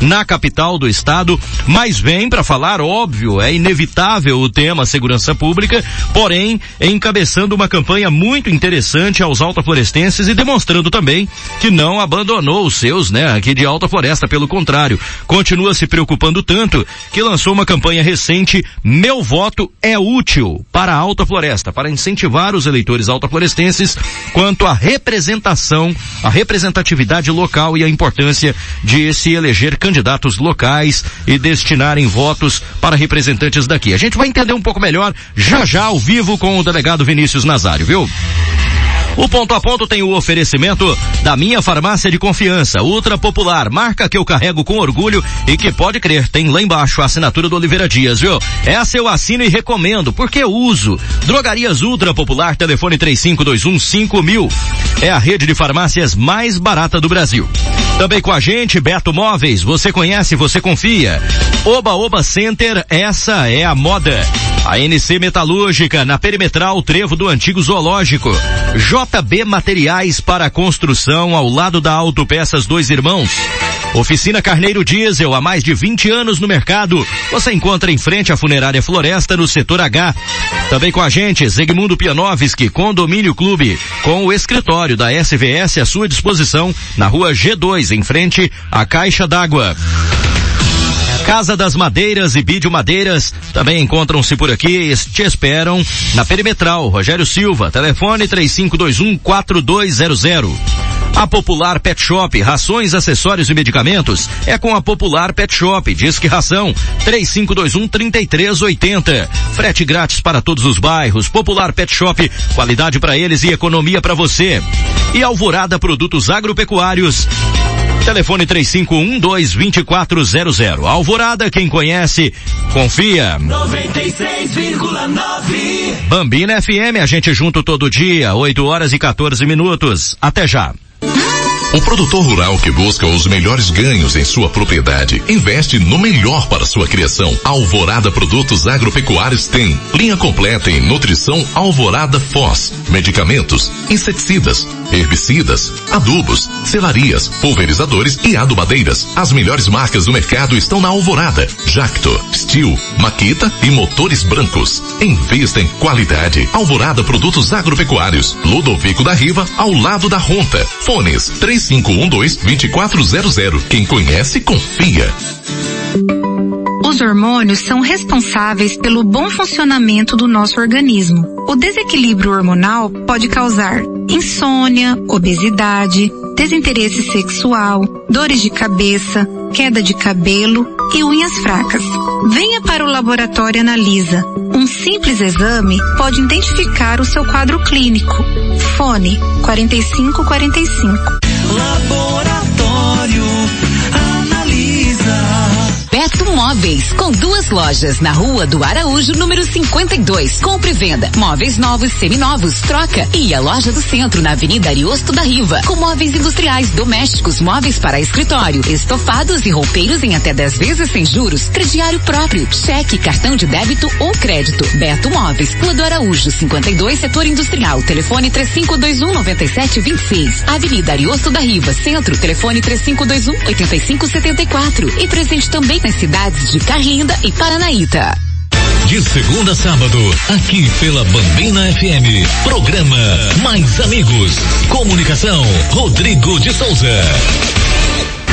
na capital do estado, mas vem para falar, óbvio, é inevitável o tema segurança pública, porém encabeçando uma campanha muito interessante aos altaflorestenses e demonstrando também que não abandonou os seus, né, aqui de Alta Floresta, pelo contrário, continua se preocupando tanto que lançou uma campanha recente, Meu Voto é Útil, para a Alta Floresta, para incentivar os eleitores altaflorestenses quanto à representação, a representatividade local e a importância de se eleger candidatos locais e destinarem votos para representantes daqui. A gente vai entender um pouco melhor já já ao vivo com o delegado Vinícius Nazário, viu? O ponto a ponto tem o oferecimento da minha farmácia de confiança, ultra popular, marca que eu carrego com orgulho e que pode crer, tem lá embaixo a assinatura do Oliveira Dias, viu? Essa eu assino e recomendo, porque uso. Drogarias Ultra Popular, telefone 3521 mil. É a rede de farmácias mais barata do Brasil. Também com a gente, Beto Móveis, você conhece, você confia. Oba Oba Center, essa é a moda. A NC Metalúrgica, na perimetral Trevo do Antigo Zoológico. JB Materiais para Construção, ao lado da Autopeças Dois Irmãos. Oficina Carneiro Diesel, há mais de 20 anos no mercado. Você encontra em frente à Funerária Floresta, no setor H. Também com a gente, Zegmundo Pianovski, Condomínio Clube, com o escritório da SVS à sua disposição, na rua G2, em frente à Caixa d'Água. Casa das Madeiras e Bídio Madeiras também encontram-se por aqui e te esperam na Perimetral. Rogério Silva, telefone 3521 4200. A Popular Pet Shop, rações, acessórios e medicamentos é com a Popular Pet Shop. Disque ração 3521 3380. Frete grátis para todos os bairros. Popular Pet Shop, qualidade para eles e economia para você. E Alvorada Produtos Agropecuários. Telefone 3512-2400. Alvorada, quem conhece, confia. 96,9. Bambina FM, a gente junto todo dia, 8 horas e 14 minutos. Até já. O produtor rural que busca os melhores ganhos em sua propriedade investe no melhor para sua criação. Alvorada Produtos Agropecuários tem linha completa em nutrição Alvorada Foz, medicamentos, inseticidas, herbicidas, adubos, selarias, pulverizadores e adubadeiras. As melhores marcas do mercado estão na Alvorada, Jacto, Steel, Maquita e motores brancos. Invista em qualidade. Alvorada Produtos Agropecuários, Ludovico da Riva, ao lado da Ronta. Fones 3512-2400. Quem conhece, confia. Os hormônios são responsáveis pelo bom funcionamento do nosso organismo. O desequilíbrio hormonal pode causar insônia, obesidade, desinteresse sexual, dores de cabeça, queda de cabelo e unhas fracas. Venha para o laboratório Analisa. Um simples exame pode identificar o seu quadro clínico. Fone 4545. Laboratório Móveis, com duas lojas na rua do Araújo, número 52. Compre e venda, móveis novos, seminovos, troca. E a loja do centro, na Avenida Ariosto da Riva, com móveis industriais, domésticos, móveis para escritório, estofados e roupeiros em até 10 vezes sem juros, crediário próprio, cheque, cartão de débito ou crédito. Beto Móveis, Rua do Araújo, 52, setor industrial, telefone 3521 9726. Avenida Ariosto da Riva, centro, telefone 3521 8574. E presente também nas cidades de Carlinda e Paranaíta. De segunda a sábado, aqui pela Bambina FM. Programa Mais Amigos. Comunicação, Rodrigo de Souza.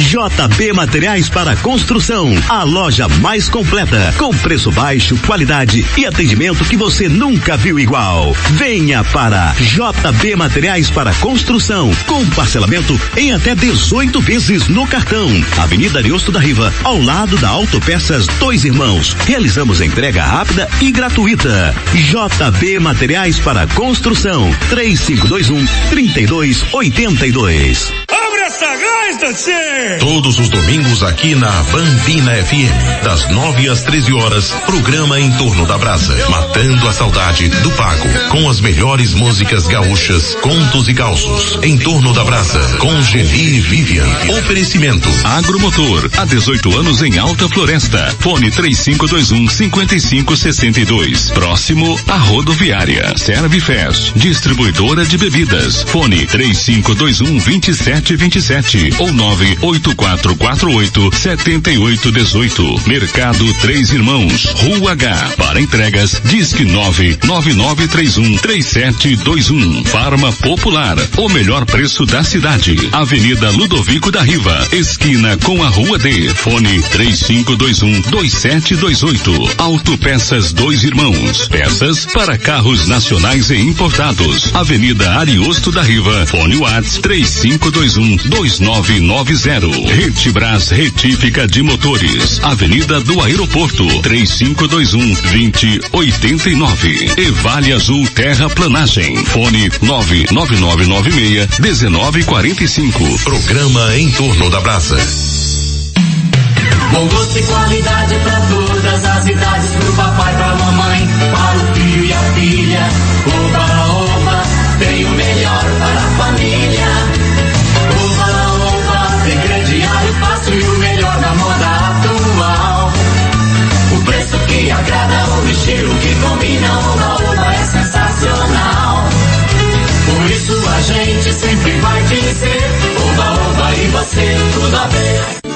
JB Materiais para Construção, a loja mais completa, com preço baixo, qualidade e atendimento que você nunca viu igual. Venha para JB Materiais para Construção, com parcelamento em até 18 vezes no cartão. Avenida Ariosto da Riva, ao lado da Autopeças Dois Irmãos. Realizamos entrega rápida e gratuita. JB Materiais para Construção, 3521 3282. Todos os domingos aqui na Bambina FM, das 9 às 13 horas, programa em torno da brasa, matando a saudade do pago, com as melhores músicas gaúchas, contos e causos. Em torno da brasa, com Geni e Vivian. Oferecimento. Agromotor, há 18 anos em Alta Floresta. Fone 3521 5562. Próximo à rodoviária. Serve Fest, distribuidora de bebidas. Fone 3521 2726. Sete ou nove oito quatro quatro oito setenta e oito dezoito. Mercado Três Irmãos, Rua H. Para entregas, disque nove nove nove três um três sete dois um. Farma Popular, o melhor preço da cidade. Avenida Ludovico da Riva, esquina com a Rua D. Fone três cinco dois um dois sete dois oito. Autopeças Dois Irmãos. Peças para carros nacionais e importados. Avenida Ariosto da Riva. Fone Whats três cinco dois um dois nove nove zero. Retibras Retífica de Motores. Avenida do Aeroporto três cinco dois um vinte oitenta e nove. Vale Azul Terraplanagem. Fone nove nove nove nove meia dezenove quarenta e cinco. Programa em torno da brasa. Bom gosto e qualidade para todas as idades, pro papai, pra mamãe, para o filho e a filha. Estilo que combina, oba, oba, é sensacional. Por isso a gente sempre vai dizer, oba, oba, e você, tudo a ver.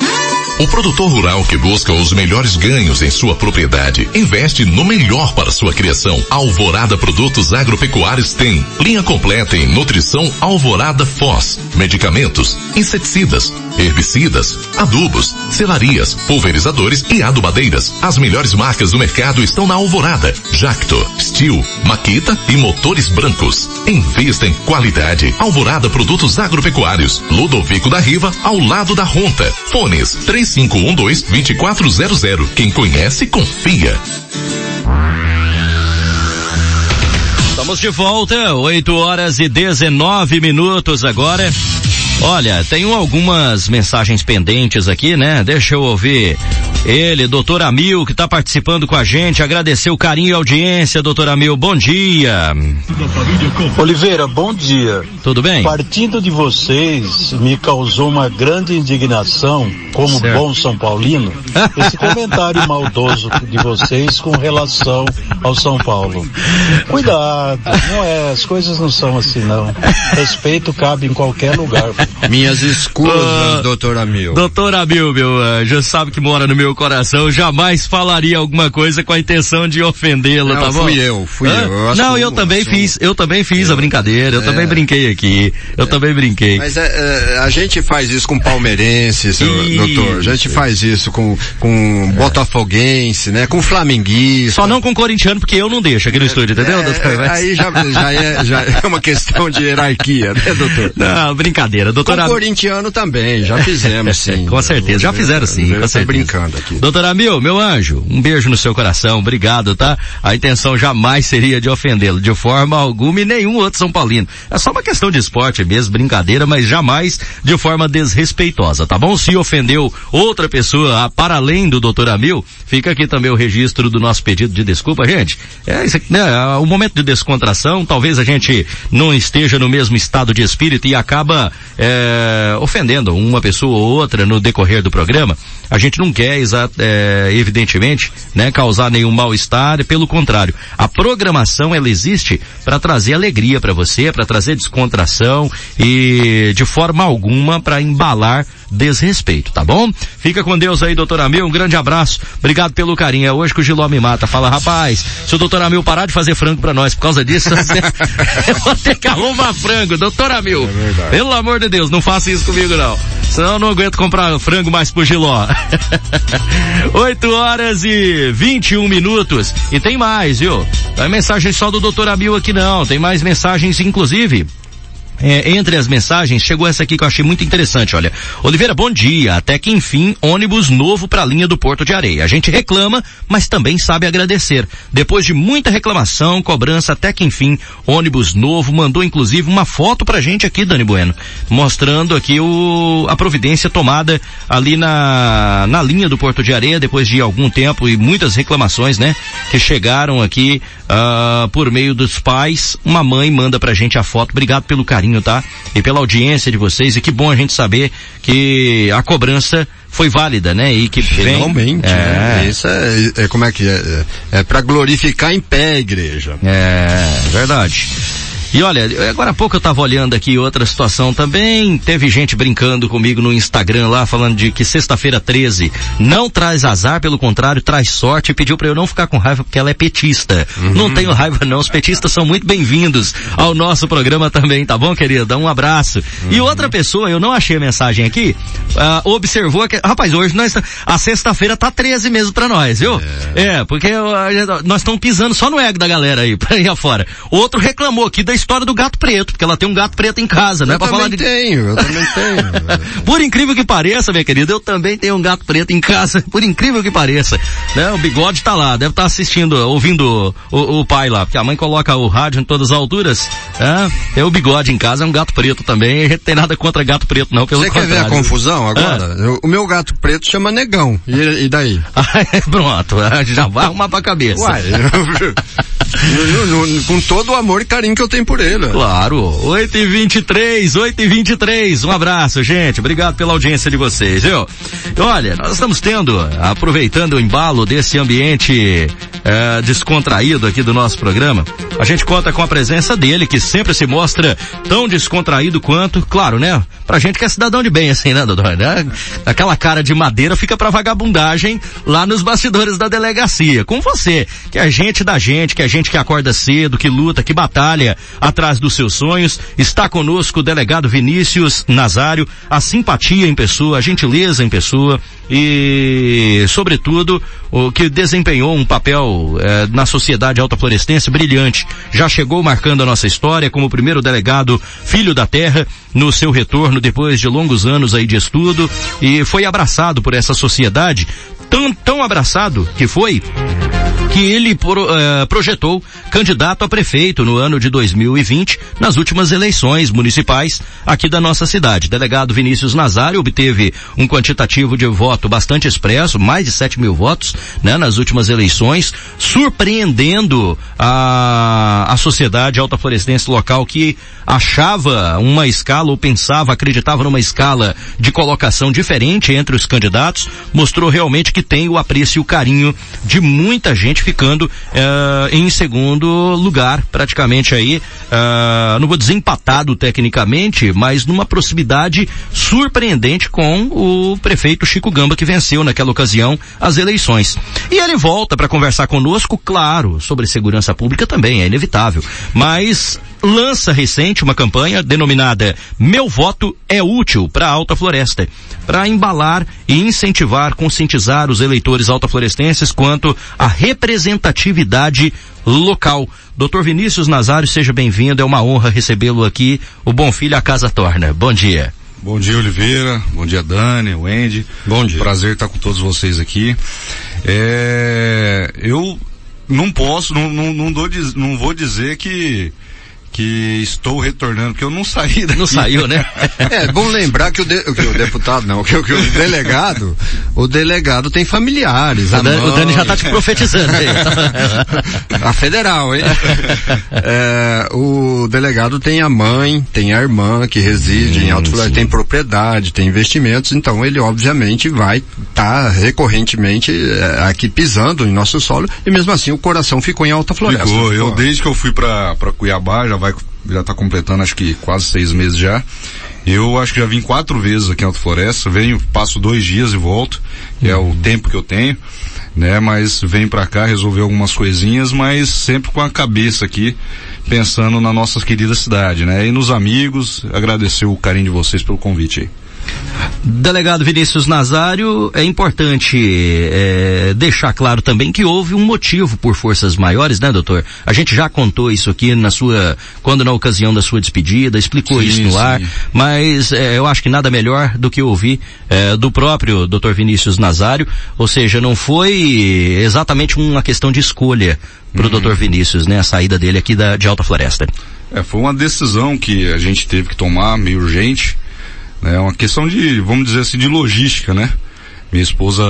O produtor rural que busca os melhores ganhos em sua propriedade investe no melhor para sua criação. Alvorada Produtos Agropecuários tem linha completa em nutrição Alvorada Foz, medicamentos, inseticidas, herbicidas, adubos, selarias, pulverizadores e adubadeiras. As melhores marcas do mercado estão na Alvorada, Jacto, Steel, Maquita e motores brancos. Invista em qualidade. Alvorada Produtos Agropecuários, Ludovico da Riva, ao lado da Ronta. Fones 3512-2400. Quem conhece, confia. Estamos de volta, 8 horas e 19 minutos agora. Olha, tenho algumas mensagens pendentes aqui, né? Deixa eu ouvir ele, doutor Amil, que está participando com a gente. Agradecer o carinho e a audiência, doutor Amil. Bom dia. Oliveira, bom dia. Tudo bem? Partindo de vocês, me causou uma grande indignação, como Certo. bom São Paulino, esse comentário maldoso de vocês com relação ao São Paulo. Cuidado, não é, as coisas não são assim não. Respeito cabe em qualquer lugar. Minhas escusas, Ah, doutor Amil. Doutor Amil, meu anjo, sabe que mora no meu coração, jamais falaria alguma coisa com a intenção de ofendê-lo, Não, tá bom? fui eu, fui Hã? eu. Eu Não, eu também assumo. fiz, eu também fiz a brincadeira, eu É. também brinquei aqui, eu também brinquei. Mas é, é, a gente faz isso com palmeirense, seu Isso. doutor. A gente faz isso com, com botafoguense, né? Com flamenguista. Só não com corintiano, porque eu não deixo aqui no estúdio, entendeu, É, doutor? Mas- aí já, já, é, já é uma questão de hierarquia, né, doutor? Não, brincadeira, doutor Com corintiano também, já fizemos sim. Com certeza, já fizeram sim, Eu com certeza. brincando aqui. Doutor Amil, meu anjo, um beijo no seu coração, obrigado, tá? A intenção jamais seria de ofendê-lo, de forma alguma e nenhum outro São Paulino. É só uma questão de esporte mesmo, brincadeira, mas jamais de forma desrespeitosa, tá bom? Se ofendeu outra pessoa para além do doutor Amil, fica aqui também o registro do nosso pedido de desculpa, gente. É isso aqui, né? É um momento de descontração, talvez a gente não esteja no mesmo estado de espírito e acaba é, ofendendo uma pessoa ou outra no decorrer do programa. A gente não quer, é, evidentemente, né, causar nenhum mal-estar, pelo contrário. A programação, ela existe para trazer alegria para você, para trazer descontração e de forma alguma para embalar desrespeito, tá bom? Fica com Deus aí, doutor Amil, um grande abraço. Obrigado pelo carinho. É hoje que o Giló me mata. Fala, rapaz, se o doutor Amil parar de fazer frango para nós por causa disso, eu vou ter que arrumar frango, doutor Amil. Pelo amor de Deus, não faça isso comigo não. Senão eu não aguento comprar frango mais pro Giló. 8 horas e 21 minutos. E tem mais, viu? Não é mensagem só do doutor Amil aqui não. Tem mais mensagens, inclusive. É, entre as mensagens, chegou essa aqui que eu achei muito interessante, olha. Oliveira, bom dia. Até que enfim, ônibus novo para a linha do Porto de Areia. A gente reclama, mas também sabe agradecer. Depois de muita reclamação, cobrança, até que enfim, ônibus novo, mandou inclusive uma foto pra gente aqui, Dani Bueno, mostrando aqui o, a providência tomada ali na, na linha do Porto de Areia, depois de algum tempo e muitas reclamações, né, que chegaram aqui, ah, por meio dos pais. Uma mãe manda pra gente a foto. Obrigado pelo carinho, tá? E pela audiência de vocês. E que bom a gente saber que a cobrança foi válida, né? E que vem- Finalmente, é, né? Isso é, é como é que é? É, é para glorificar em pé a igreja. É, verdade. E olha, agora há pouco eu estava olhando aqui outra situação também. Teve gente brincando comigo no Instagram lá, falando de que sexta-feira 13 não traz azar, pelo contrário, traz sorte e pediu para eu não ficar com raiva porque ela é petista. Uhum. Não tenho raiva não, os petistas são muito bem-vindos ao nosso programa também, tá bom, querida? Um abraço. Uhum. E outra pessoa, eu não achei a mensagem aqui, uh, observou que, rapaz, hoje nós, a sexta-feira tá 13 mesmo para nós, viu? É, é porque uh, nós estamos pisando só no ego da galera aí, pra ir afora. Outro reclamou aqui da história do gato preto, porque ela tem um gato preto em casa, né? Eu também de... tenho, eu também tenho. Por incrível que pareça, minha querida, eu também tenho um gato preto em casa, por incrível que pareça. Né? O bigode tá lá, deve estar tá assistindo, ouvindo o, o, pai lá, porque a mãe coloca o rádio em todas as alturas. É, é o bigode em casa, é um gato preto também, gente tem nada contra gato preto não, pelo Você contrário. quer ver a confusão agora? É. O meu gato preto chama negão, e, e daí? Pronto, já vai arrumar pra cabeça. Uai, com todo o amor e carinho que eu tenho por ele. Claro. 8 e 23 8 e 23 Um abraço, gente. Obrigado pela audiência de vocês, viu? Olha, nós estamos tendo, aproveitando o embalo desse ambiente é, descontraído aqui do nosso programa, a gente conta com a presença dele, que sempre se mostra tão descontraído quanto, claro, né? Pra gente que é cidadão de bem, assim, né, doutor? Né? Aquela cara de madeira fica pra vagabundagem lá nos bastidores da delegacia. Com você, que é gente da gente, que é gente que acorda cedo, que luta, que batalha atrás dos seus sonhos. Está conosco o delegado Vinícius Nazário, a simpatia em pessoa, a gentileza em pessoa e, sobretudo, o que desempenhou um papel eh, na sociedade altaflorestense brilhante. Já chegou marcando a nossa história como o primeiro delegado filho da terra no seu retorno depois de longos anos aí de estudo e foi abraçado por essa sociedade tão, tão abraçado que foi que ele pro, uh, projetou candidato a prefeito no ano de 2020 nas últimas eleições municipais aqui da nossa cidade. Delegado Vinícius Nazário obteve um quantitativo de voto bastante expresso, mais de 7 mil votos, né, nas últimas eleições, surpreendendo a, a sociedade altaflorestense local que achava uma escala ou pensava, acreditava numa escala de colocação diferente entre os candidatos, mostrou realmente que tem o apreço e o carinho de muita gente ficando uh, em segundo lugar, praticamente aí, uh, não vou dizer empatado tecnicamente, mas numa proximidade surpreendente com o prefeito Chico Gamba que venceu naquela ocasião as eleições. E ele volta para conversar conosco, claro, sobre segurança pública também, é inevitável, mas lança recente uma campanha denominada Meu Voto é Útil para a Alta Floresta, para embalar e incentivar, conscientizar os eleitores altaflorestenses quanto à representatividade local. Doutor Vinícius Nazário, seja bem-vindo, é uma honra recebê-lo aqui. O Bom Filho a Casa Torna. Bom dia. Bom dia, Oliveira. Bom dia, Dani, Wendy. Bom dia. Prazer estar com todos vocês aqui. É, eu não posso, não, não, não, dou, não vou dizer que que estou retornando, porque eu não saí daqui. Não saiu, né? é, bom lembrar que o, de, que o deputado não, que, que, o delegado, o delegado tem familiares. O, Dani, mãe, o Dani já tá te profetizando aí. a federal, hein? É, o delegado tem a mãe, tem a irmã que reside hum, em Alto Floresta, tem propriedade, tem investimentos, então ele obviamente vai estar tá recorrentemente é, aqui pisando em nosso solo e mesmo assim o coração ficou em Alta Floresta. Ficou, eu desde que eu fui para Cuiabá, já vai, já tá completando acho que quase seis meses já. Eu acho que já vim quatro vezes aqui em Alto Floresta, venho, passo dois dias e volto, que é o tempo que eu tenho, né, mas venho para cá resolver algumas coisinhas, mas sempre com a cabeça aqui, pensando na nossa querida cidade, né, e nos amigos, agradecer o carinho de vocês pelo convite aí. Delegado Vinícius Nazário, é importante é, deixar claro também que houve um motivo por forças maiores, né, doutor? A gente já contou isso aqui na sua, quando na ocasião da sua despedida, explicou sim, isso no sim. ar, mas é, eu acho que nada melhor do que ouvir é, do próprio doutor Vinícius Nazário, ou seja, não foi exatamente uma questão de escolha para o uhum. doutor Vinícius, né, a saída dele aqui da, de Alta Floresta. É, foi uma decisão que a gente teve que tomar meio urgente, é uma questão de, vamos dizer assim, de logística, né? Minha esposa,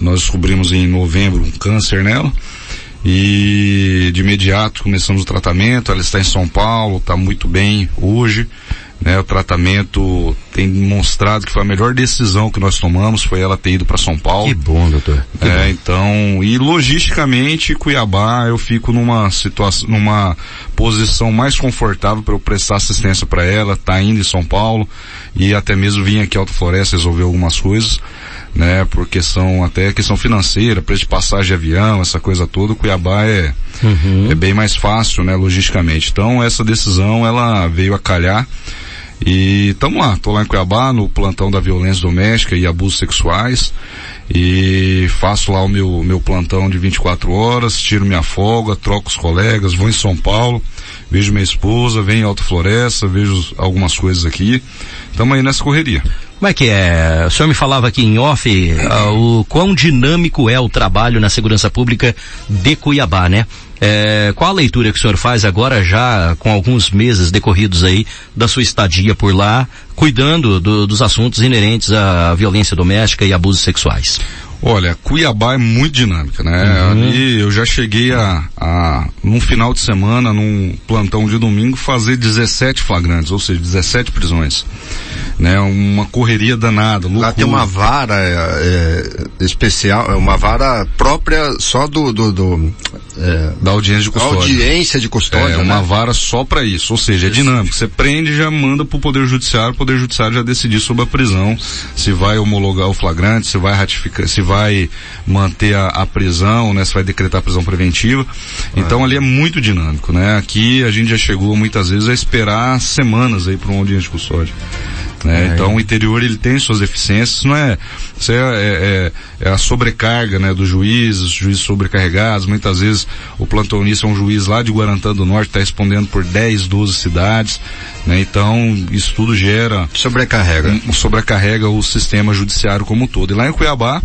nós descobrimos em novembro um câncer nela e de imediato começamos o tratamento. Ela está em São Paulo, está muito bem hoje. Né, o tratamento tem demonstrado que foi a melhor decisão que nós tomamos, foi ela ter ido para São Paulo. Que bom, doutor. Que é, bom. então, e logisticamente, Cuiabá, eu fico numa situação, numa posição mais confortável para eu prestar assistência para ela, tá indo em São Paulo e até mesmo vim aqui em Alto Floresta resolver algumas coisas, né, por questão, até questão financeira, preço de passagem de avião, essa coisa toda, Cuiabá é, Uhum. é bem mais fácil, né, logisticamente. Então, essa decisão, ela veio a calhar e tamo lá, tô lá em Cuiabá no plantão da violência doméstica e abusos sexuais e faço lá o meu, meu plantão de 24 horas, tiro minha folga, troco os colegas, vou em São Paulo, vejo minha esposa, venho em Alto Floresta, vejo algumas coisas aqui. Tamo aí nessa correria. Como é que é? O senhor me falava aqui em off ah, o quão dinâmico é o trabalho na segurança pública de Cuiabá, né? É, qual a leitura que o senhor faz agora já com alguns meses decorridos aí da sua estadia por lá, cuidando do- dos assuntos inerentes à violência doméstica e abusos sexuais? Olha, Cuiabá é muito dinâmica, né? Uhum. Ali eu já cheguei a, a, num final de semana, num plantão de domingo, fazer 17 flagrantes, ou seja, 17 prisões. Né? Uma correria danada, loucura. Lá tem uma vara é, é, especial, é uma vara própria só do, do, do é, da audiência de custódia. Audiência de custódia, É né? uma vara só para isso, ou seja, é dinâmico. Você prende e já manda pro Poder Judiciário, o Poder Judiciário já decidir sobre a prisão, se vai homologar o flagrante, se vai ratificar, se vai manter a, a prisão, né, se vai decretar a prisão preventiva. Então ali é muito dinâmico, né? Aqui a gente já chegou muitas vezes a esperar semanas aí para uma audiência de custódia. Né? É. Então o interior ele tem suas deficiências, não é, isso é, é- é- é a sobrecarga né, dos juízes, os juízes sobrecarregados, muitas vezes o plantonista é um juiz lá de Guarantã do Norte, está respondendo por 10, 12 cidades, né? então isso tudo gera... Sobrecarrega. Um, sobrecarrega o sistema judiciário como um todo. E lá em Cuiabá,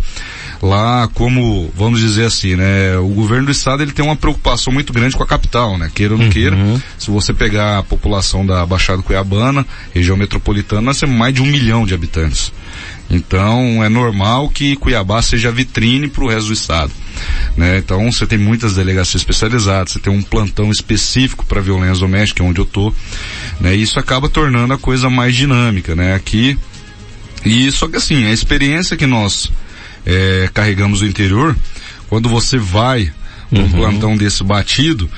lá como, vamos dizer assim, né, o governo do estado ele tem uma preocupação muito grande com a capital, né, queira ou não queira. Se você pegar a população da Baixada Cuiabana, região metropolitana, nós temos mais de um milhão de habitantes. Então é normal que Cuiabá seja vitrine para o resto do estado. Né? Então você tem muitas delegacias especializadas, você tem um plantão específico para violência doméstica, onde eu tô. Né? E isso acaba tornando a coisa mais dinâmica, né? Aqui e só que assim, a experiência que nós eh, carregamos do interior, quando você vai num plantão desse batido,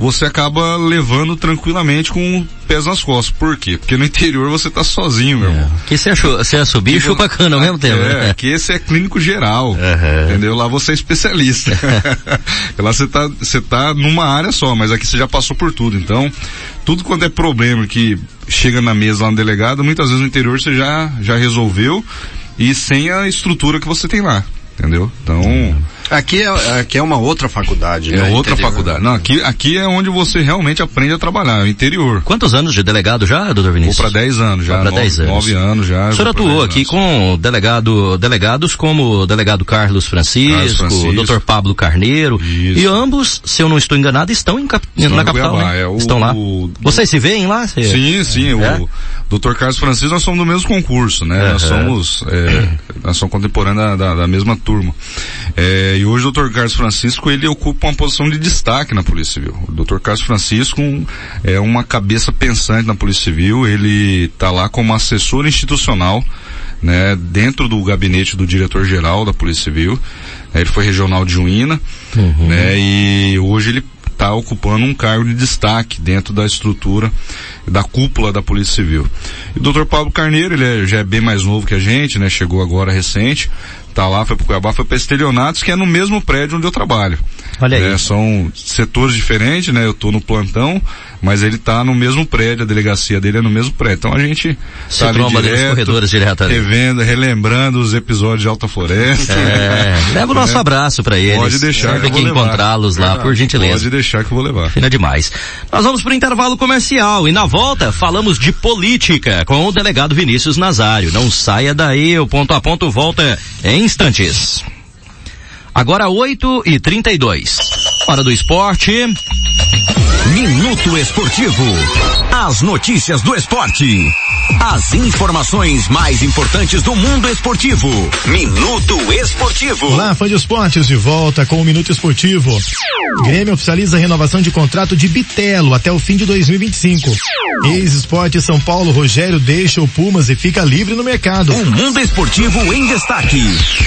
você acaba levando tranquilamente com pés nas costas. Por quê? Porque no interior você tá sozinho, meu irmão. Que você achou, você é subir e chupa cana ao mesmo tempo. É, né? que esse é clínico geral. Entendeu? Lá você é especialista. Lá você tá, você tá numa área só, mas aqui você já passou por tudo. Então, tudo quanto é problema que chega na mesa lá no delegado, muitas vezes no interior você já, já resolveu e sem a estrutura que você tem lá. Entendeu? Então. Aqui é, aqui é uma outra faculdade, É né? outra Interior. faculdade. Não, aqui, aqui é onde você realmente aprende a trabalhar, é o interior. Quantos anos de delegado já, doutor Vinícius? Vou para 10 anos já. Nove- 10 anos. nove anos já. O senhor atuou 10 aqui anos. com delegado, delegados como o delegado Carlos Francisco, Carlos Francisco. o Dr. Pablo Carneiro, e ambos, se eu não estou enganado, estão em cap- Estão na em capital, Cuiabá, né? é, o- estão lá. o- Vocês se veem lá? Sim, sim, É? o Dr. Carlos Francisco, nós somos do mesmo concurso, né? Nós Aham. somos, é, nós somos contemporâneos da, da, da mesma turma. É, e hoje o Dr. Carlos Francisco, ele ocupa uma posição de destaque na Polícia Civil. O Dr. Carlos Francisco um- é uma cabeça pensante na Polícia Civil, ele está lá como assessor institucional, né, dentro do gabinete do diretor-geral da Polícia Civil. É, ele foi regional de Juína, né, e hoje ele está ocupando um cargo de destaque dentro da estrutura da cúpula da Polícia Civil. E o Dr. Pablo Carneiro, ele é- já é bem mais novo que a gente, né? Chegou agora recente, tá lá, foi pro Cuiabá, foi para Estelionatos, que é no mesmo prédio onde eu trabalho. Olha aí. Né, São setores diferentes, né? Eu tô no plantão, mas ele tá no mesmo prédio, a delegacia dele é no mesmo prédio. Então a gente Se tá tromba nos direto, corredores direto ali. revendo, relembrando os episódios de Alta Floresta. É, leva o nosso Né? abraço para eles. Pode deixar Sempre que que encontrá-los lá, por gentileza. Pode deixar que eu vou levar. Fina demais. Nós vamos para o intervalo comercial e na volta falamos de política com o delegado Vinícius Nazário. Não saia daí, o ponto a ponto volta em instantes. Agora 8 e 32 Hora do esporte. Minuto Esportivo. As notícias do esporte. As informações mais importantes do mundo esportivo. Minuto Esportivo. Olá, fã de esportes, de volta com o Minuto Esportivo. Grêmio oficializa a renovação de contrato de Bitelo até o fim de 2025. Ex-Esporte São Paulo Rogério deixa o Pumas e fica livre no mercado. O mundo esportivo em destaque.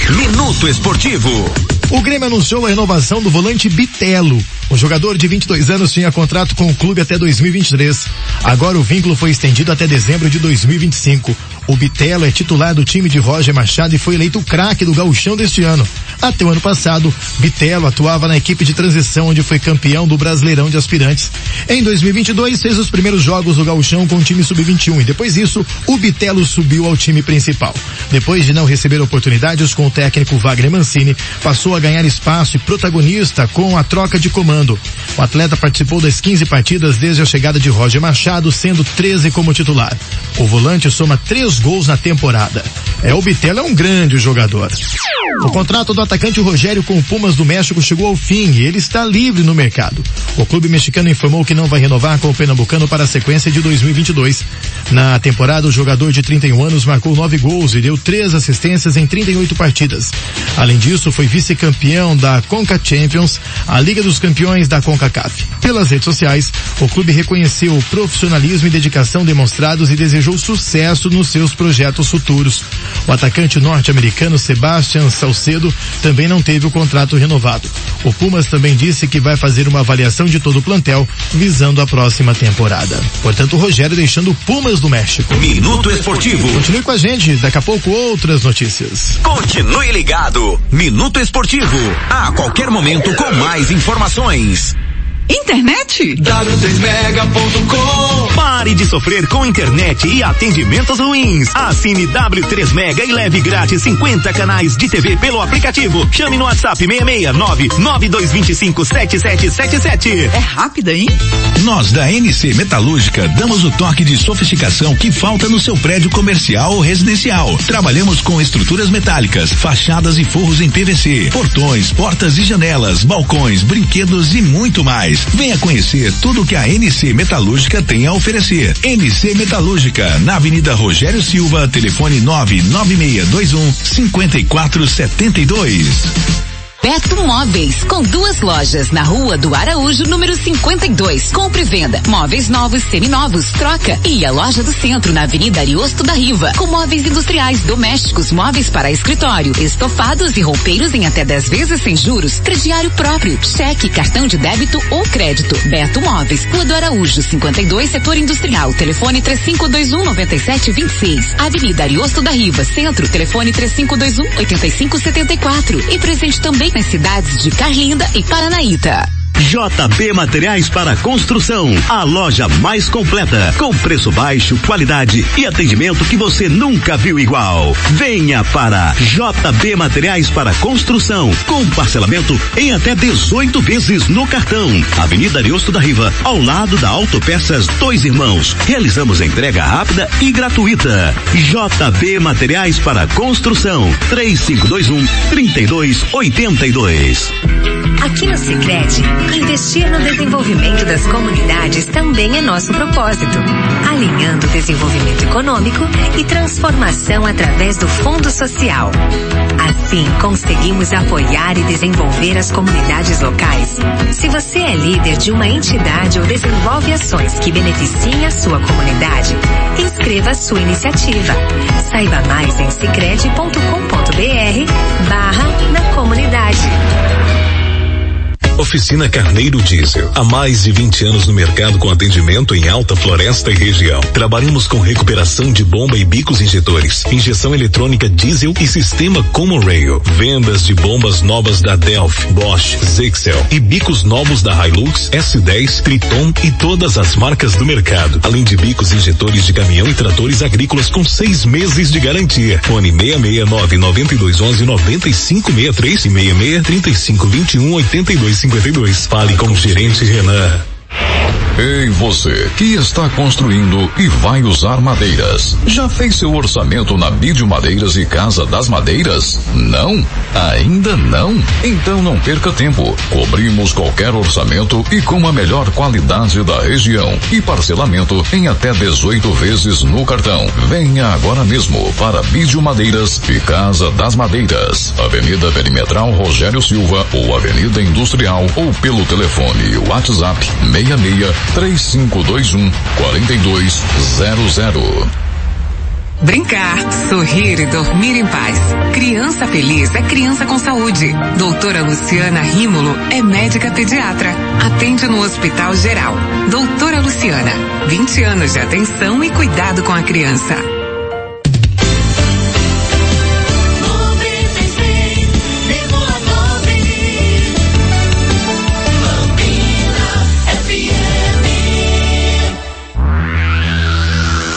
Minuto Esportivo. O Grêmio anunciou a renovação do volante Bitelo. O jogador de 22 anos tinha contrato com o clube até 2023. Agora o vínculo foi estendido até dezembro de 2025. O Bitelo é titular do time de Roger Machado e foi eleito craque do gauchão deste ano. Até o ano passado, Bitelo atuava na equipe de transição onde foi campeão do Brasileirão de Aspirantes. Em 2022 fez os primeiros jogos do gauchão com o time sub-21 e depois disso o Bitelo subiu ao time principal. Depois de não receber oportunidades com o técnico Wagner Mancini, passou a ganhar espaço e protagonista com a troca de comando. O atleta participou das 15 partidas desde a chegada de Roger Machado, sendo 13 como titular. O volante soma três gols na temporada. É, o Bitelo é um grande jogador. O contrato do atacante Rogério com o Pumas do México chegou ao fim e ele está livre no mercado. O clube mexicano informou que não vai renovar com o pernambucano para a sequência de 2022. Na temporada, o jogador de 31 anos marcou nove gols e deu três assistências em 38 partidas. Além disso, foi vice-campeão da Conca Champions, a Liga dos Campeões da CONCACAF. Pelas redes sociais, o clube reconheceu o profissionalismo e dedicação demonstrados e desejou sucesso nos seus projetos futuros. O atacante norte-americano Sebastian Salcedo também não teve o contrato renovado. O Pumas também disse que vai fazer uma avaliação de todo o plantel visando a próxima temporada. Portanto, o Rogério deixando o Pumas do México. Minuto Esportivo. Continue com a gente, daqui a pouco outras notícias. Continue ligado. Minuto Esportivo. A qualquer momento com mais informações. Internet? W3mega.com Pare de sofrer com internet e atendimentos ruins. Assine W3 Mega e leve grátis 50 canais de TV pelo aplicativo. Chame no WhatsApp 669 9225 7777. É rápida, hein? Nós da NC Metalúrgica damos o toque de sofisticação que falta no seu prédio comercial ou residencial. Trabalhamos com estruturas metálicas, fachadas e forros em PVC, portões, portas e janelas, balcões, brinquedos e muito mais. Venha conhecer tudo que a NC Metalúrgica tem a oferecer. NC Metalúrgica, na Avenida Rogério Silva, telefone 99621 5472. Beto Móveis, com duas lojas na rua do Araújo, número 52. Compre e venda, móveis novos, seminovos, troca. E a loja do centro, na Avenida Ariosto da Riva, com móveis industriais, domésticos, móveis para escritório, estofados e roupeiros em até 10 vezes sem juros, crediário próprio, cheque, cartão de débito ou crédito. Beto Móveis, Rua do Araújo, 52, setor industrial, telefone 3521 9726. Avenida Ariosto da Riva, centro, telefone 3521 8574. E presente também nas cidades de Carlinda e Paranaíta. JB Materiais para Construção, a loja mais completa, com preço baixo, qualidade e atendimento que você nunca viu igual. Venha para JB Materiais para Construção, com parcelamento em até 18 vezes no cartão. Avenida Ariosto da Riva, ao lado da Autopeças Dois Irmãos. Realizamos entrega rápida e gratuita. JB Materiais para Construção, 3521 3282. Aqui no Sicredi Investir no desenvolvimento das comunidades também é nosso propósito, alinhando desenvolvimento econômico e transformação através do Fundo Social. Assim, conseguimos apoiar e desenvolver as comunidades locais. Se você é líder de uma entidade ou desenvolve ações que beneficiem a sua comunidade, inscreva sua iniciativa. Saiba mais em cicred.com.br barra na comunidade. Oficina Carneiro Diesel. Há mais de 20 anos no mercado com atendimento em alta floresta e região. Trabalhamos com recuperação de bomba e bicos injetores, injeção eletrônica diesel e sistema Common Rail. Vendas de bombas novas da Delphi, Bosch, Zexel e bicos novos da Hilux, S10, Triton e todas as marcas do mercado. Além de bicos injetores de caminhão e tratores agrícolas com seis meses de garantia. Fone 669 9211 9563 e 66 3521 82 52. Fale com o gerente Renan. Ei você que está construindo e vai usar madeiras. Já fez seu orçamento na Bídio Madeiras e Casa das Madeiras? Não? Ainda não? Então não perca tempo. Cobrimos qualquer orçamento e com a melhor qualidade da região e parcelamento em até 18 vezes no cartão. Venha agora mesmo para Bídio Madeiras e Casa das Madeiras. Avenida Perimetral Rogério Silva ou Avenida Industrial ou pelo telefone WhatsApp 66 3521 4200. Brincar, sorrir e dormir em paz. Criança feliz é criança com saúde. Doutora Luciana Rímulo é médica pediatra. Atende no Hospital Geral. Doutora Luciana, 20 anos de atenção e cuidado com a criança.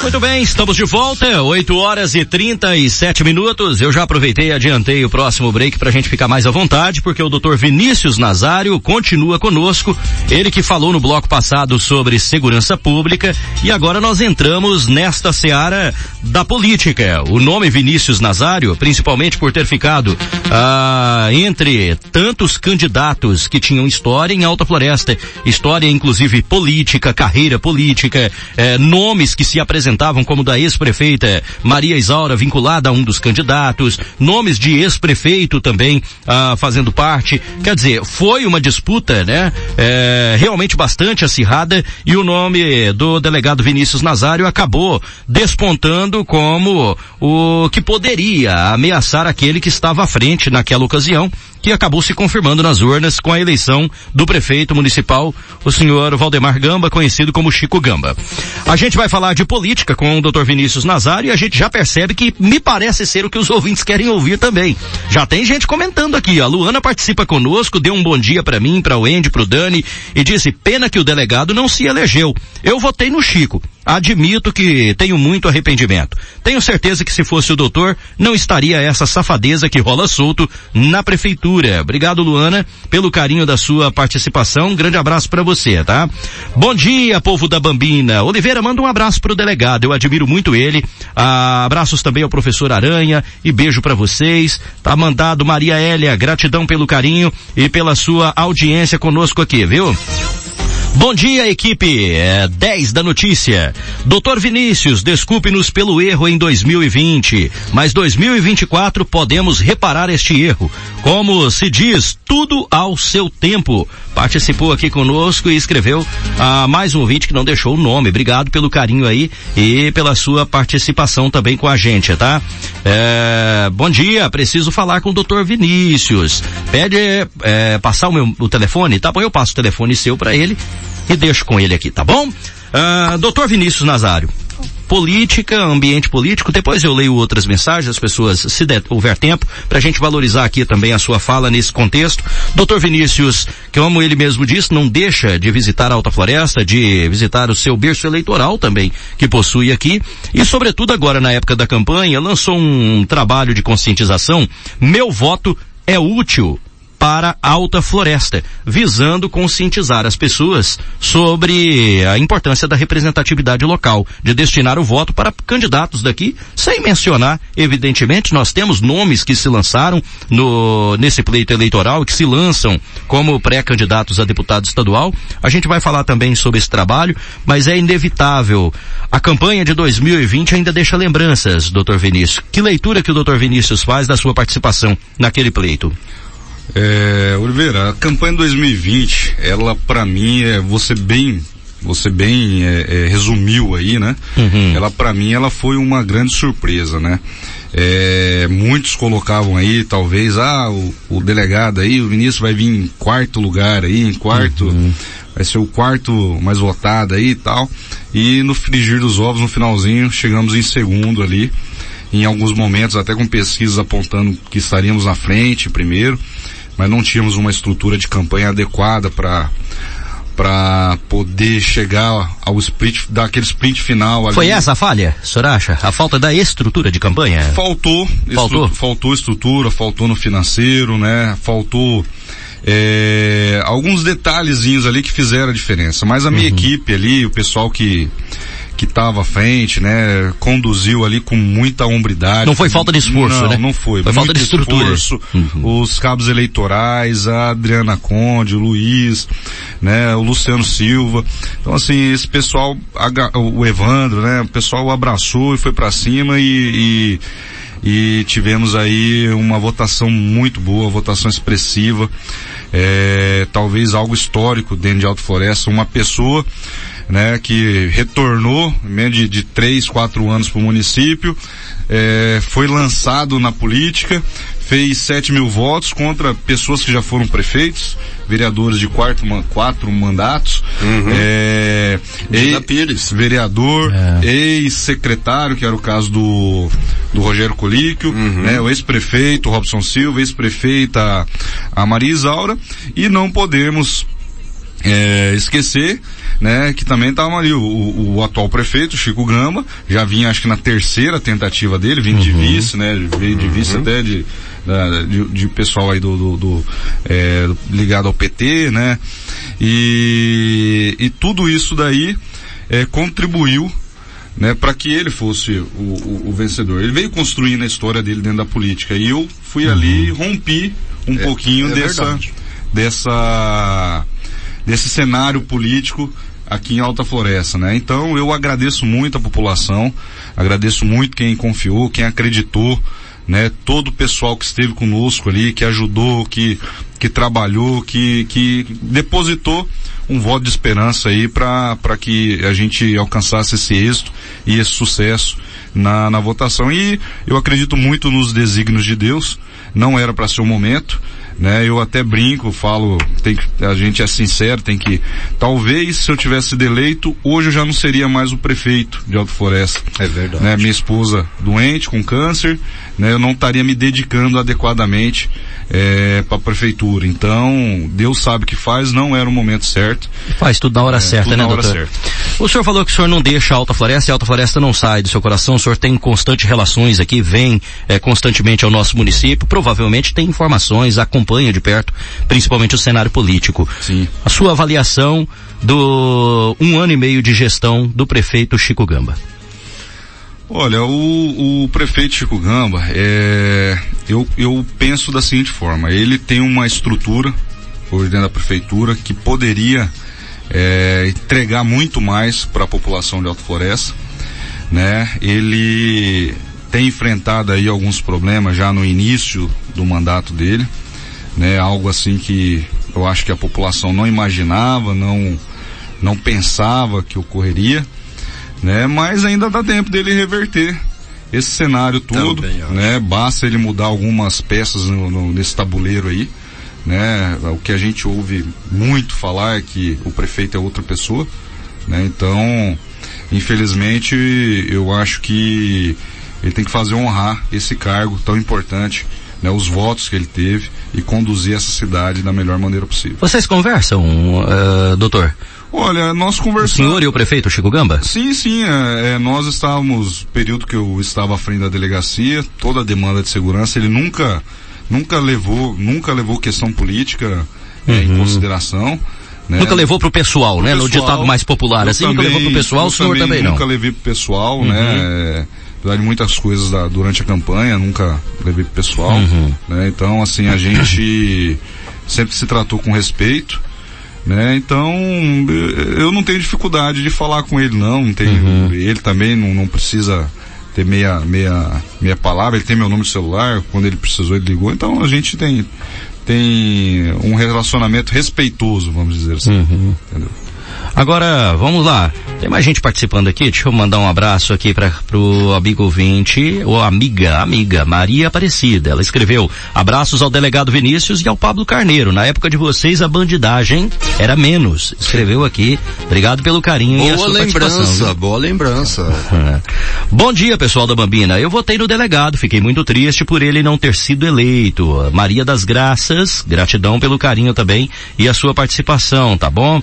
Muito bem, estamos de volta, 8 horas e 37 minutos. Eu já aproveitei e adiantei o próximo break para a gente ficar mais à vontade, porque o Dr. Vinícius Nazário continua conosco. Ele que falou no bloco passado sobre segurança pública e agora nós entramos nesta seara da política. O nome Vinícius Nazário, principalmente por ter ficado ah, entre tantos candidatos que tinham história em Alta Floresta, história inclusive política, carreira política, eh, nomes que se apresentavam como da ex-prefeita Maria Isaura vinculada a um dos candidatos, nomes de ex-prefeito também ah, fazendo parte. Quer dizer, foi uma disputa, né? É, realmente bastante acirrada e o nome do delegado Vinícius Nazário acabou despontando como o que poderia ameaçar aquele que estava à frente naquela ocasião, que acabou se confirmando nas urnas com a eleição do prefeito municipal, o senhor Valdemar Gamba, conhecido como Chico Gamba. A gente vai falar de política com o Dr. Vinícius Nazário e a gente já percebe que me parece ser o que os ouvintes querem ouvir também. Já tem gente comentando aqui, a Luana participa conosco, deu um bom dia para mim, para o Andy, para o Dani e disse: "Pena que o delegado não se elegeu. Eu votei no Chico. Admito que tenho muito arrependimento. Tenho certeza que se fosse o doutor, não estaria essa safadeza que rola solto na prefeitura. Obrigado, Luana, pelo carinho da sua participação. Um grande abraço para você, tá? Bom dia, povo da Bambina. Oliveira, manda um abraço pro delegado. Eu admiro muito ele. Ah, abraços também ao professor Aranha e beijo para vocês. Tá mandado Maria Hélia, gratidão pelo carinho e pela sua audiência conosco aqui, viu? Bom dia, equipe é, 10 da notícia. Doutor Vinícius, desculpe-nos pelo erro em 2020, mas 2024 podemos reparar este erro. Como se diz, tudo ao seu tempo. Participou aqui conosco e escreveu a mais um ouvinte que não deixou o nome. Obrigado pelo carinho aí e pela sua participação também com a gente, tá? É, bom dia, preciso falar com o doutor Vinícius. Pede é, passar o meu o telefone, tá bom? Eu passo o telefone seu para ele e deixo com ele aqui, tá bom? Uh, doutor Vinícius Nazário, política, ambiente político, depois eu leio outras mensagens, as pessoas, se der, houver tempo, para a gente valorizar aqui também a sua fala nesse contexto. Doutor Vinícius, que como ele mesmo disse, não deixa de visitar a Alta Floresta, de visitar o seu berço eleitoral também, que possui aqui, e sobretudo agora na época da campanha, lançou um trabalho de conscientização, Meu Voto é Útil, para Alta Floresta, visando conscientizar as pessoas sobre a importância da representatividade local, de destinar o voto para candidatos daqui, sem mencionar, evidentemente, nós temos nomes que se lançaram no, nesse pleito eleitoral que se lançam como pré-candidatos a deputado estadual. A gente vai falar também sobre esse trabalho, mas é inevitável. A campanha de 2020 ainda deixa lembranças, doutor Vinícius. Que leitura que o doutor Vinícius faz da sua participação naquele pleito? É, Oliveira, a campanha 2020, ela para mim é você bem, você bem é, é, resumiu aí, né? Uhum. Ela para mim ela foi uma grande surpresa, né? É, muitos colocavam aí, talvez, ah, o, o, delegado aí, o ministro vai vir em quarto lugar aí, em quarto, uhum. vai ser o quarto mais votado aí e tal. E no frigir dos ovos, no finalzinho, chegamos em segundo ali. Em alguns momentos, até com pesquisas apontando que estaríamos na frente primeiro mas não tínhamos uma estrutura de campanha adequada para para poder chegar ao sprint, daquele sprint final ali. Foi essa a falha, acha? A falta da estrutura de campanha? Faltou. Faltou? Estru, faltou estrutura, faltou no financeiro, né? Faltou é, alguns detalhezinhos ali que fizeram a diferença. Mas a minha equipe ali, o pessoal que que estava à frente, né, conduziu ali com muita hombridade. Não foi falta de esforço, não, né? Não foi. Foi falta de estrutura. esforço, Os cabos eleitorais, a Adriana Conde, o Luiz, né, o Luciano Silva. Então assim, esse pessoal, o Evandro, né, o pessoal abraçou e foi para cima e, e e tivemos aí uma votação muito boa, votação expressiva, é, talvez algo histórico dentro de Alto Floresta, uma pessoa né, que retornou né, de, de três, quatro anos para o município, é, foi lançado na política, fez 7 mil votos contra pessoas que já foram prefeitos, vereadores de quarto, quatro mandatos, é, Gina Pires. vereador, ex-secretário, que era o caso do, do Rogério Colíquio, né, o ex-prefeito Robson Silva, ex-prefeita a Maria Isaura, e não podemos é, esquecer, né, que também estava ali o, o- atual prefeito, Chico Gama, já vinha acho que na terceira tentativa dele, vindo de vice, né, veio de vice até de, de, de pessoal aí do, do, do, é, ligado ao PT, né, e, e tudo isso daí é, contribuiu né, para que ele fosse o, o- o vencedor. Ele veio construindo a história dele dentro da política e eu fui ali e rompi um pouquinho é dessa verdade. dessa desse cenário político aqui em Alta Floresta, né? Então eu agradeço muito a população, agradeço muito quem confiou, quem acreditou, né? Todo o pessoal que esteve conosco ali, que ajudou, que que trabalhou, que que depositou um voto de esperança aí para para que a gente alcançasse esse êxito e esse sucesso na, na votação. E eu acredito muito nos desígnios de Deus. Não era para ser o momento, né? Eu até brinco, falo, tem que, a gente é sincero, tem que, talvez se eu tivesse sido eleito, hoje eu já não seria mais o prefeito de Alto Floresta. É verdade. Né? Minha esposa doente, com câncer, né? Eu não estaria me dedicando adequadamente para a prefeitura. Então, Deus sabe o que faz, não era o momento certo. Faz tudo na hora É, certa, tudo né, na hora doutor? certa. O senhor falou que o senhor não deixa a Alta Floresta e a Alta Floresta não sai do seu coração. O senhor tem constantes relações aqui, vem eh, constantemente ao nosso município, provavelmente tem informações, acompanha de perto, principalmente o cenário político. Sim. A sua avaliação do um ano e meio de gestão do prefeito Chico Gamba. Olha, o, o prefeito Chico Gamba, é, eu, eu penso da seguinte forma, ele tem uma estrutura, hoje dentro da prefeitura, que poderia é, entregar muito mais para a população de Alto Floresta, né? Ele tem enfrentado aí alguns problemas já no início do mandato dele, né? Algo assim que eu acho que a população não imaginava, não, não pensava que ocorreria né? Mas ainda dá tempo dele reverter esse cenário todo, Também acho. né? Basta ele mudar algumas peças no, no- nesse tabuleiro aí, né? O que a gente ouve muito falar é que o prefeito é outra pessoa, né? Então, infelizmente, eu acho que ele tem que fazer honrar esse cargo tão importante, né? Os votos que ele teve e conduzir essa cidade da melhor maneira possível. Vocês conversam, eh, doutor? Olha, nós O conversamos. senhor e o prefeito Chico Gamba? Sim, sim, é, é, nós estávamos, período que eu estava à frente da delegacia, toda a demanda de segurança, ele nunca, nunca levou, nunca levou questão política é, em consideração. né? Uhum. Nunca levou pro pessoal, né? No pessoal, ditado mais popular, assim, nunca também- levou pro pessoal, o senhor também não. Nunca levei pro pessoal, Uhum. né? É, Apesar de muitas coisas da- durante a campanha, nunca levei pro pessoal, Uhum. né? Então, assim, a gente sempre se tratou com respeito, né? Então, eu não tenho dificuldade de falar com ele, não, não tenho, Uhum. ele também não, não precisa ter meia, meia, meia palavra, ele tem meu número de celular, quando ele precisou ele ligou, então a gente tem, tem um relacionamento respeitoso, vamos dizer assim. Uhum. Entendeu? Agora, vamos lá. Tem mais gente participando aqui. Deixa eu mandar um abraço aqui para pro amigo ouvinte, ou amiga, amiga, Maria Aparecida. Ela escreveu, abraços ao delegado Vinícius e ao Pablo Carneiro. Na época de vocês, a bandidagem era menos. Escreveu aqui. Obrigado pelo carinho e a Boa sua participação, lembrança, boa lembrança. Bom dia, pessoal da Bambina. Eu votei no delegado, fiquei muito triste por ele não ter sido eleito. Maria das Graças, gratidão pelo carinho também e a sua participação, tá bom?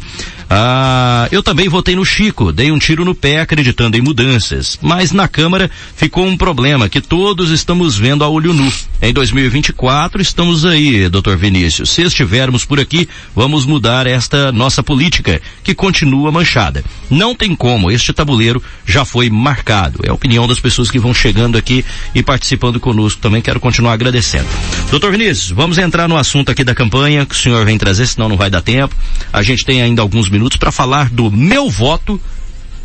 Ah, Ah, eu também votei no Chico, dei um tiro no pé acreditando em mudanças, mas na Câmara ficou um problema que todos estamos vendo a olho nu. Em 2024 estamos aí, doutor Vinícius. Se estivermos por aqui, vamos mudar esta nossa política, que continua manchada. Não tem como, este tabuleiro já foi marcado. É a opinião das pessoas que vão chegando aqui e participando conosco também. Quero continuar agradecendo. Doutor Vinícius, vamos entrar no assunto aqui da campanha que o senhor vem trazer, senão não vai dar tempo. A gente tem ainda alguns minutos para falar do meu voto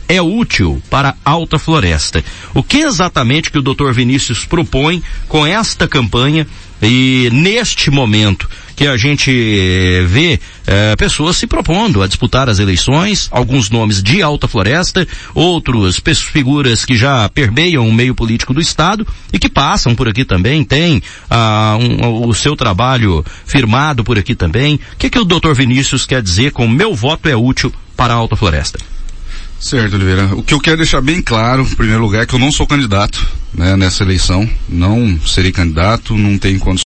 é útil para Alta Floresta. O que exatamente que o Dr. Vinícius propõe com esta campanha e neste momento que a gente eh, vê eh, pessoas se propondo a disputar as eleições, alguns nomes de Alta Floresta, outros figuras que já permeiam o meio político do Estado e que passam por aqui também, tem ah, um, o seu trabalho firmado por aqui também. O que, que o Dr. Vinícius quer dizer com meu voto é útil para a Alta Floresta? Certo, Oliveira. O que eu quero deixar bem claro, em primeiro lugar, é que eu não sou candidato né, nessa eleição. Não serei candidato, não tenho condições